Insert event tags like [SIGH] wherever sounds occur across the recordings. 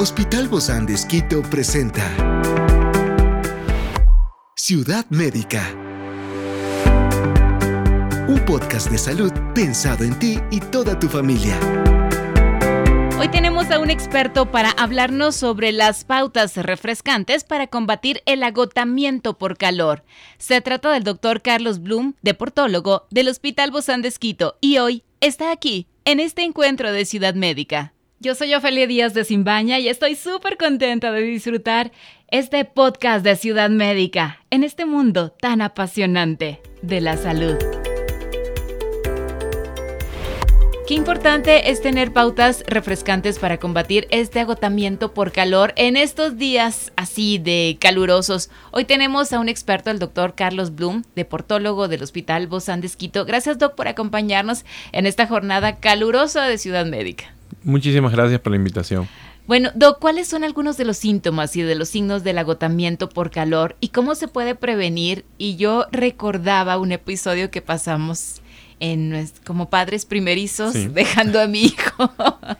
Hospital Bozán de Esquito presenta Ciudad Médica. Un podcast de salud pensado en ti y toda tu familia. Hoy tenemos a un experto para hablarnos sobre las pautas refrescantes para combatir el agotamiento por calor. Se trata del doctor Carlos Blum, deportólogo del Hospital Bozán de Esquito, y hoy está aquí, en este encuentro de Ciudad Médica. Yo soy Ofelia Díaz de Simbaña y estoy súper contenta de disfrutar este podcast de Ciudad Médica en este mundo tan apasionante de la salud. Qué importante es tener pautas refrescantes para combatir este agotamiento por calor en estos días así de calurosos. Hoy tenemos a un experto, el doctor Carlos Blum, deportólogo del Hospital Bozán de. Gracias, doc, por acompañarnos en esta jornada calurosa de Ciudad Médica. Muchísimas gracias por la invitación. Bueno, Doc, ¿cuáles son algunos de los síntomas y de los signos del agotamiento por calor y cómo se puede prevenir? Y yo recordaba un episodio que pasamos en como padres primerizos dejando a mi hijo.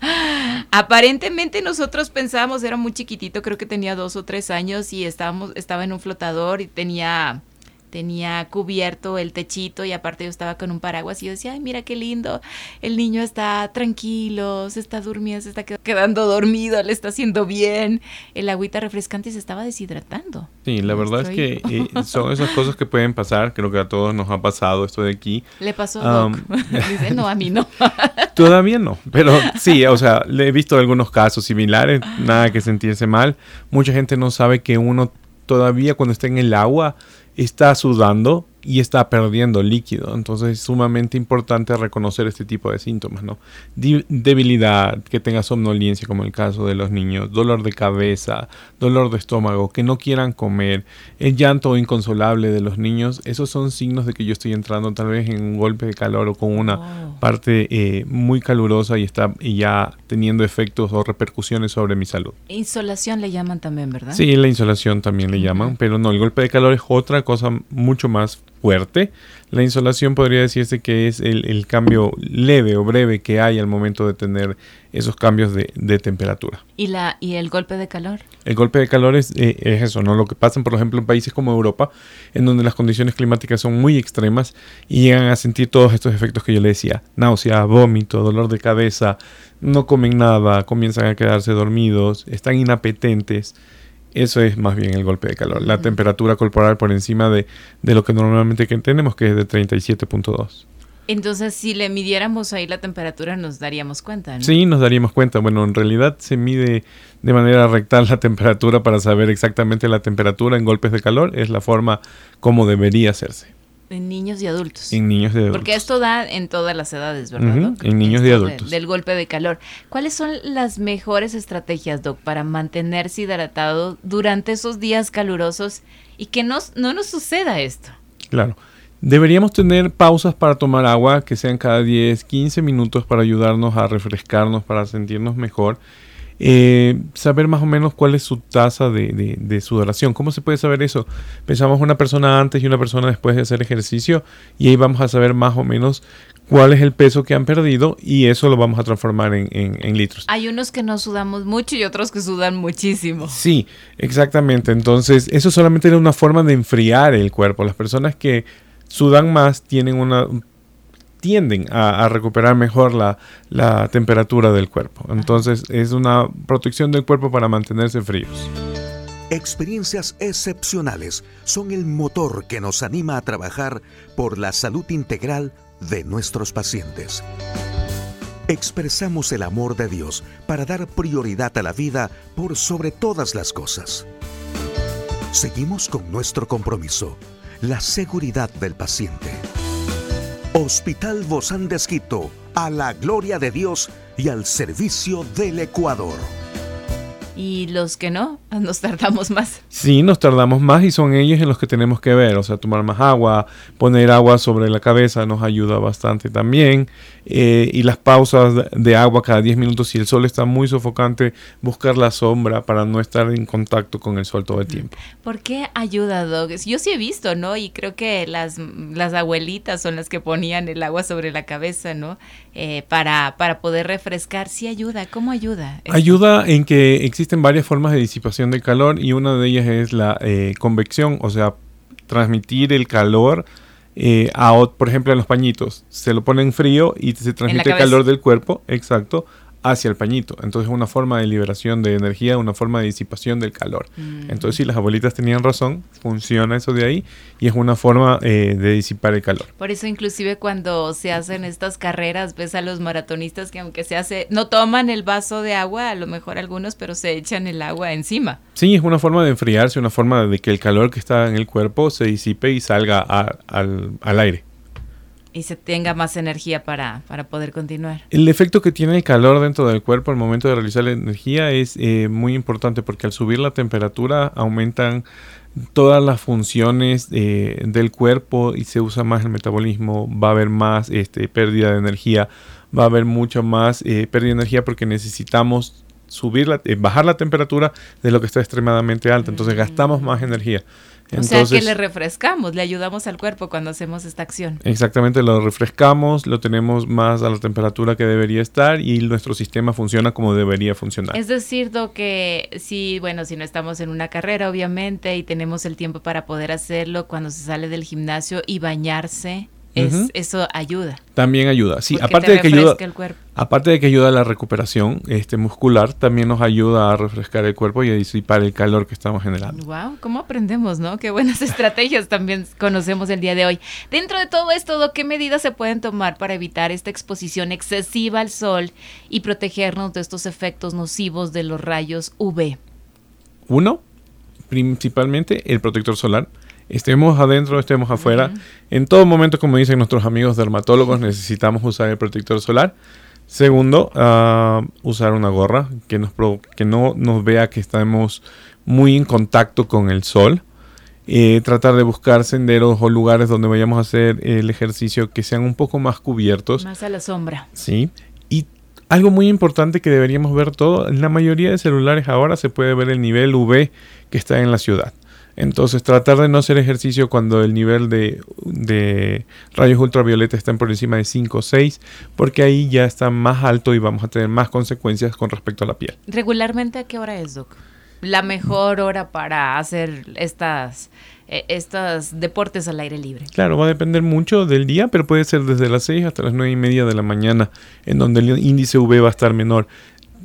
[LAUGHS] Aparentemente nosotros pensábamos, era muy chiquitito, creo que tenía dos o tres años y estábamos, estaba en un flotador y tenía tenía cubierto el techito y aparte yo estaba con un paraguas y yo decía, ay, mira qué lindo, el niño está tranquilo, se está durmiendo, se está quedando dormido, le está haciendo bien, el agüita refrescante se estaba deshidratando. Sí, la verdad es que eh, son esas cosas que pueden pasar, creo que a todos nos ha pasado esto de aquí. Le pasó a [LAUGHS] Dice, no, a mí no. [LAUGHS] todavía no, pero sí, o sea, le he visto algunos casos similares, nada que sentirse mal. Mucha gente no sabe que uno todavía cuando está en el agua está sudando y está perdiendo líquido. Entonces es sumamente importante reconocer este tipo de síntomas, ¿no? debilidad, que tenga somnolencia como el caso de los niños, dolor de cabeza, dolor de estómago, que no quieran comer, el llanto inconsolable de los niños, esos son signos de que yo estoy entrando tal vez en un golpe de calor o con una parte eh, muy calurosa y está ya teniendo efectos o repercusiones sobre mi salud. Insolación le llaman también, ¿verdad? Sí, la insolación también le llaman, pero no, el golpe de calor es otra cosa mucho más fuerte. La insolación podría decirse que es el, cambio leve o breve que hay al momento de tener esos cambios de, temperatura. ¿Y, la, ¿Y el golpe de calor? El golpe de calor es, eh, es, eso, ¿no? Lo que pasa, por ejemplo, en países como Europa, en donde las condiciones climáticas son muy extremas y llegan a sentir todos estos efectos que yo le decía, náusea, vómito, dolor de cabeza, no comen nada, comienzan a quedarse dormidos, están inapetentes. Eso es más bien el golpe de calor, la temperatura corporal por encima de, lo que normalmente tenemos, que es de 37.2. Entonces, si le midiéramos ahí la temperatura, nos daríamos cuenta, ¿no? Sí, nos daríamos cuenta. Bueno, en realidad se mide de manera rectal la [LAUGHS] temperatura para saber exactamente la temperatura en golpes de calor. Es la forma como debería hacerse. En niños y adultos. En niños y adultos. Porque esto da en todas las edades, ¿verdad? En niños y adultos. del golpe de calor. ¿Cuáles son las mejores estrategias, Doc, para mantenerse hidratado durante esos días calurosos y que no, no nos suceda esto? Claro. Deberíamos tener pausas para tomar agua que sean cada 10, 15 minutos para ayudarnos a refrescarnos, para sentirnos mejor eh, saber más o menos cuál es su tasa de, sudoración. ¿Cómo se puede saber eso? Pensamos una persona antes y una persona después de hacer ejercicio y ahí vamos a saber más o menos cuál es el peso que han perdido y eso lo vamos a transformar en, litros. Hay unos que no sudamos mucho y otros que sudan muchísimo. Sí, exactamente. Entonces, eso solamente era una forma de enfriar el cuerpo. Las personas que sudan más tienen una tienden a, recuperar mejor la, la, temperatura del cuerpo. Entonces es una protección del cuerpo para mantenerse fríos. Experiencias excepcionales son el motor que nos anima a trabajar por la salud integral de nuestros pacientes. Expresamos el amor de Dios para dar prioridad a la vida por sobre todas las cosas. Seguimos con nuestro compromiso, la seguridad del paciente. Hospital Bozán de Esquito, a la gloria de Dios y al servicio del Ecuador. Y los que no, [LAUGHS] nos tardamos más. Sí, nos tardamos más y son ellos en los que tenemos que ver, o sea, tomar más agua, poner agua sobre la cabeza nos ayuda bastante también. Eh, y las pausas de agua cada 10 minutos, si el sol está muy sofocante, buscar la sombra para no estar en contacto con el sol todo el tiempo. ¿Por qué ayuda, Dog? Yo sí he visto, ¿no? Y creo que las, las abuelitas son las que ponían el agua sobre la cabeza, ¿no? Eh, para, para poder refrescar. Sí ayuda. ¿Cómo ayuda? Ayuda en que existe existen varias formas de disipación del calor y una de ellas es la eh, convección, o sea, transmitir el calor eh, a, por ejemplo, en los pañitos. Se lo ponen frío y se transmite el calor del cuerpo, exacto, hacia el pañito. Entonces es una forma de liberación de energía, una forma de disipación del calor. Mm. Entonces si las abuelitas tenían razón, funciona eso de ahí y es una forma eh, de disipar el calor. Por eso inclusive cuando se hacen estas carreras, ves a los maratonistas que aunque se hace, no toman el vaso de agua, a lo mejor algunos, pero se echan el agua encima. Sí, es una forma de enfriarse, una forma de que el calor que está en el cuerpo se disipe y salga al, al aire y se tenga más energía para, poder continuar. El efecto que tiene el calor dentro del cuerpo al momento de realizar la energía es eh, muy importante porque al subir la temperatura aumentan todas las funciones eh, del cuerpo y se usa más el metabolismo, va a haber más este, pérdida de energía, va a haber mucho más eh, pérdida de energía porque necesitamos subir la, bajar la temperatura de lo que está extremadamente alta, entonces gastamos más energía o sea que le refrescamos, le ayudamos al cuerpo cuando hacemos esta acción. Exactamente, lo refrescamos, lo tenemos más a la temperatura que debería estar y nuestro sistema funciona como debería funcionar. Es decir, que si, bueno, si no estamos en una carrera, obviamente, y tenemos el tiempo para poder hacerlo cuando se sale del gimnasio y bañarse, eso ayuda. También ayuda, sí. Aparte de que ayuda, aparte de que ayuda a la recuperación este, muscular, también nos ayuda a refrescar el cuerpo y a disipar el calor que estamos generando. Wow, cómo aprendemos, ¿no? Qué buenas [LAUGHS] estrategias también conocemos el día de hoy. Dentro de todo esto, ¿qué medidas se pueden tomar para evitar esta exposición excesiva al sol y protegernos de estos efectos nocivos de los rayos UV? Uno, principalmente el protector solar estemos adentro, estemos afuera. En todo momento, como dicen nuestros amigos dermatólogos, necesitamos usar el protector solar. Segundo, ah, usar una gorra que, nos que no nos vea que estamos muy en contacto con el sol. Eh, tratar de buscar senderos o lugares donde vayamos a hacer el ejercicio que sean un poco más cubiertos. Más a la sombra. Sí. Y algo muy importante que deberíamos ver todo, en la mayoría de celulares ahora se puede ver el nivel UV que está en la ciudad. Entonces, tratar de no hacer ejercicio cuando el nivel de, rayos ultravioleta está por encima de 5 o 6, porque ahí ya está más alto y vamos a tener más consecuencias con respecto a la piel. ¿Regularmente a qué hora es, Doc? La mejor hora para hacer estas e, estos deportes al aire libre. Claro, va a depender mucho del día, pero puede ser desde las 6 hasta las 9 y media de la mañana, en donde el índice UV va a estar menor.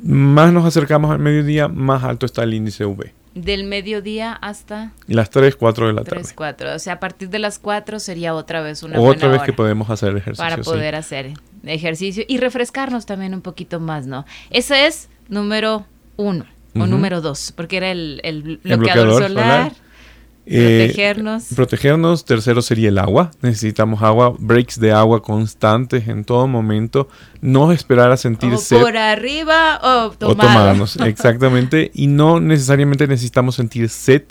Más nos acercamos al mediodía, más alto está el índice UV. Del mediodía hasta... Las 3, 4 de la 3, tarde. 4. O sea, a partir de las 4 sería otra vez una Otra vez que podemos hacer ejercicio. Para poder hacer ejercicio y refrescarnos también un poquito más, ¿no? Ese es número 1 o número 2, porque era el, el, bloqueador, solar eh, protegernos. protegernos. Tercero sería el agua. Necesitamos agua, breaks de agua constantes en todo momento. No esperar a sentir o Por arriba o tomarnos. [LAUGHS] exactamente. y no necesariamente necesitamos sentir sed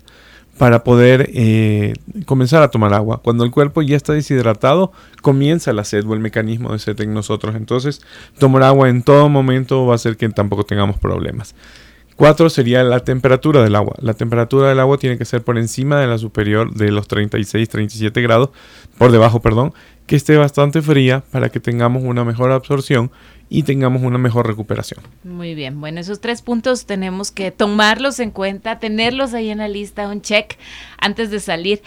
para poder eh, comenzar a tomar agua. Cuando el cuerpo ya está deshidratado, comienza la sed o el mecanismo de sed en nosotros. Entonces, tomar agua en todo momento va a hacer que tampoco tengamos problemas. Cuatro sería la temperatura del agua. La temperatura del agua tiene que ser por encima de la superior de los 36-37 grados, por debajo, perdón, que esté bastante fría para que tengamos una mejor absorción y tengamos una mejor recuperación. Muy bien, bueno, esos tres puntos tenemos que tomarlos en cuenta, tenerlos ahí en la lista, un check antes de salir.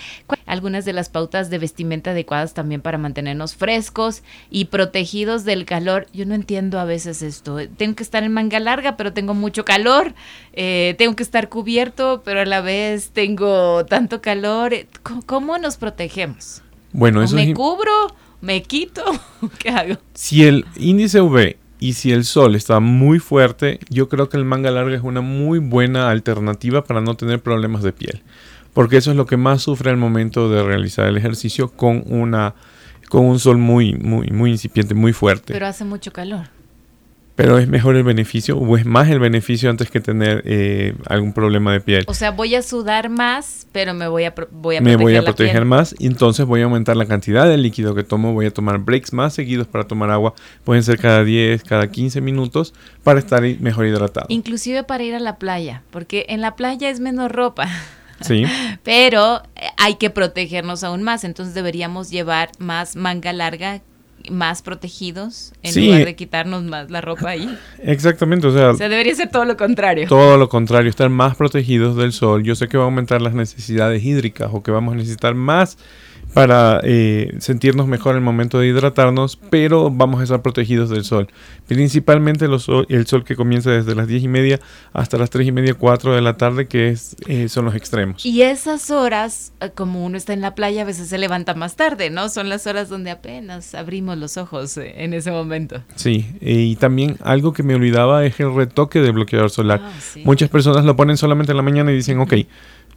Algunas de las pautas de vestimenta adecuadas también para mantenernos frescos y protegidos del calor. Yo no entiendo a veces esto. Tengo que estar en manga larga, pero tengo mucho calor. Eh, tengo que estar cubierto, pero a la vez tengo tanto calor. ¿Cómo nos protegemos? Bueno, eso ¿Me cubro? ¿Me quito? [LAUGHS] ¿Qué hago? Si el índice UV y si el sol está muy fuerte, yo creo que el manga larga es una muy buena alternativa para no tener problemas de piel. Porque eso es lo que más sufre al momento de realizar el ejercicio con una con un sol muy muy muy incipiente, muy fuerte. Pero hace mucho calor. Pero es mejor el beneficio o es más el beneficio antes que tener eh, algún problema de piel. O sea, voy a sudar más, pero me voy a, voy a me voy a proteger más y entonces voy a aumentar la cantidad de líquido que tomo. Voy a tomar breaks más seguidos para tomar agua. Pueden ser cada 10, cada 15 minutos para estar mejor hidratado. Inclusive para ir a la playa, porque en la playa es menos ropa. Sí. [LAUGHS] Pero eh, hay que protegernos aún más, entonces deberíamos llevar más manga larga más protegidos en Sí. lugar de quitarnos más la ropa ahí. Exactamente, o sea, O sea, debería ser todo lo contrario. todo lo contrario, estar más protegidos del sol. Yo sé que va a aumentar las necesidades hídricas o que vamos a necesitar más para eh, sentirnos mejor en el momento de hidratarnos, pero vamos a estar protegidos del sol. Principalmente los sol- el sol que comienza desde las 10 y media hasta las 3 y media, 4 de la tarde, que es, eh, son los extremos. Y esas horas, eh, como uno está en la playa, a veces se levanta más tarde, ¿no? Son las horas donde apenas abrimos los ojos en ese momento. Sí, y también algo que me olvidaba es el retoque del bloqueador solar. Ah, sí. Muchas personas lo ponen solamente en la mañana y dicen, ok,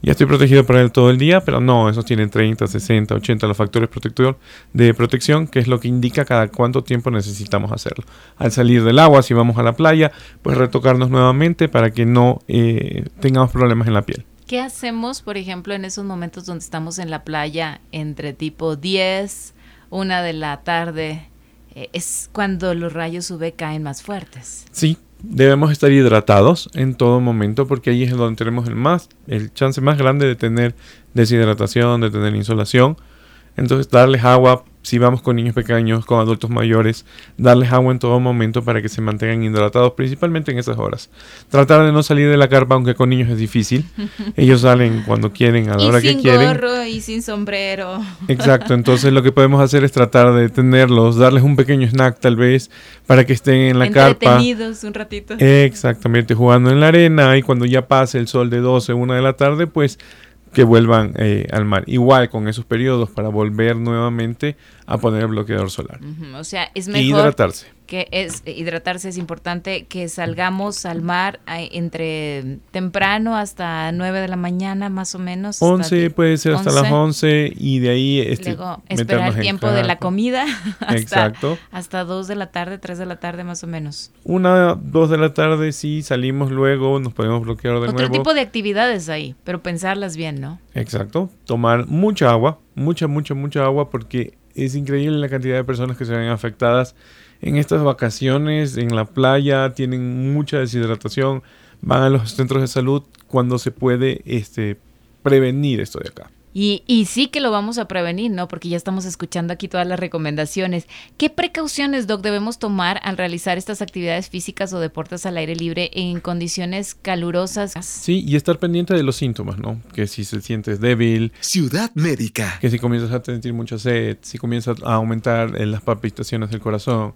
ya estoy protegido para él todo el día, pero no, esos tienen 30, 60, 80 los factores protector, de protección, que es lo que indica cada cuánto tiempo necesitamos hacerlo. Al salir del agua, si vamos a la playa, pues retocarnos nuevamente para que no eh, tengamos problemas en la piel. ¿Qué hacemos, por ejemplo, en esos momentos donde estamos en la playa entre tipo 10, una de la tarde? Eh, es cuando los rayos UV caen más fuertes. Sí, debemos estar hidratados en todo momento porque ahí es donde tenemos el más el chance más grande de tener deshidratación, de tener insolación. Entonces, darles agua si vamos con niños pequeños, con adultos mayores, darles agua en todo momento para que se mantengan hidratados, principalmente en esas horas. Tratar de no salir de la carpa, aunque con niños es difícil. [LAUGHS] Ellos salen cuando quieren, a la y hora que sin quieren. gorro y sin sombrero. Exacto, entonces lo que [LAUGHS] podemos hacer es tratar de tenerlos, darles un pequeño snack tal vez para que estén en la carpa. Entretenidos un ratito. Exactamente, jugando en la arena y cuando ya pase el sol de 12, 1 de la tarde, pues que vuelvan eh, al mar. Igual con esos periodos para volver nuevamente a poner el bloqueador solar. O sea, es Y mejor hidratarse. Que es hidratarse es importante que salgamos al mar entre temprano hasta 9 de la mañana más o menos. hasta 11 ti- puede ser hasta las 11. 11 y de ahí este, Luego esperar el tiempo de la comida [LAUGHS] hasta, Exacto. hasta 2 de la tarde, 3 de la tarde más o menos. Una, dos de la tarde, sí, salimos luego, nos podemos bloquear de Otro nuevo. tipo de actividades ahí, pero pensarlas bien, ¿no? Exacto. Tomar mucha agua, mucha, mucha, mucha agua, porque es increíble la cantidad de personas que se ven afectadas en estas vacaciones, en la playa, tienen mucha deshidratación, van a los centros de salud cuando se puede este, prevenir esto de acá. Y, y sí que lo vamos a prevenir, ¿no? Porque ya estamos escuchando aquí todas las recomendaciones. ¿Qué precauciones, Doc, debemos tomar al realizar estas actividades físicas o deportes al aire libre en condiciones calurosas? Sí, y estar pendiente de los síntomas, ¿no? Que si se sientes débil, Ciudad Médica. que si comienzas a sentir mucha sed, si comienzas a aumentar eh, las palpitaciones del corazón,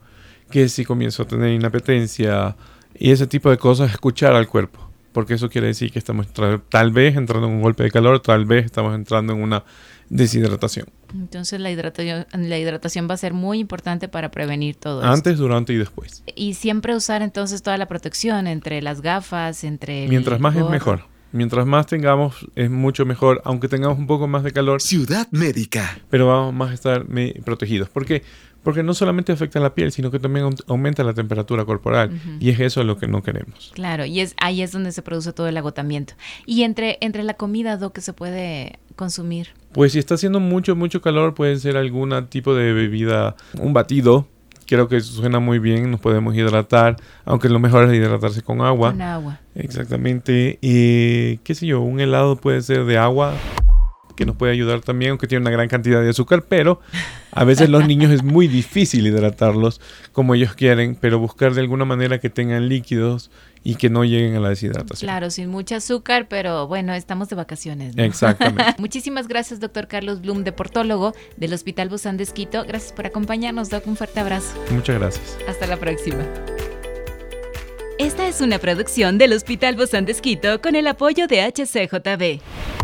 que si comienzas a tener inapetencia y ese tipo de cosas, escuchar al cuerpo, porque eso quiere decir que estamos tal vez entrando en un golpe de calor, tal vez estamos entrando en una deshidratación, Entonces la hidratación, la hidratación va a ser muy importante para prevenir todo esto. antes, durante y después. Y siempre usar entonces toda la protección entre las gafas, entre... el Mientras más es mejor. Mientras más tengamos, es mucho mejor, aunque tengamos un poco más de calor, Ciudad Médica. pero vamos más a estar protegidos. ¿Por qué? Porque no solamente afecta la piel, sino que también aum- aumenta la temperatura corporal. Y es eso lo que no queremos. Claro, y es ahí es donde se produce todo el agotamiento. Y entre, entre la comida, Doc, que se puede consumir. Pues si está haciendo mucho, mucho calor, puede ser algún tipo de bebida, un batido. Creo que suena muy bien, nos podemos hidratar, aunque lo mejor es hidratarse con agua. Con agua. Exactamente. Y qué sé yo, un helado puede ser de agua, que nos puede ayudar también, aunque tiene una gran cantidad de azúcar, pero a veces los niños es muy difícil hidratarlos como ellos quieren, pero buscar de alguna manera que tengan líquidos y que no lleguen a la deshidratación. Claro, sin mucho azúcar, pero bueno, estamos de vacaciones. ¿no? Exactamente. [LAUGHS] Muchísimas gracias, doctor Carlos Blum, deportólogo del Hospital Busan de Esquito. Gracias por acompañarnos, Doc. Un fuerte abrazo. Muchas gracias. Hasta la próxima. Esta es una producción del Hospital Busan de Esquito con el apoyo de HCJB.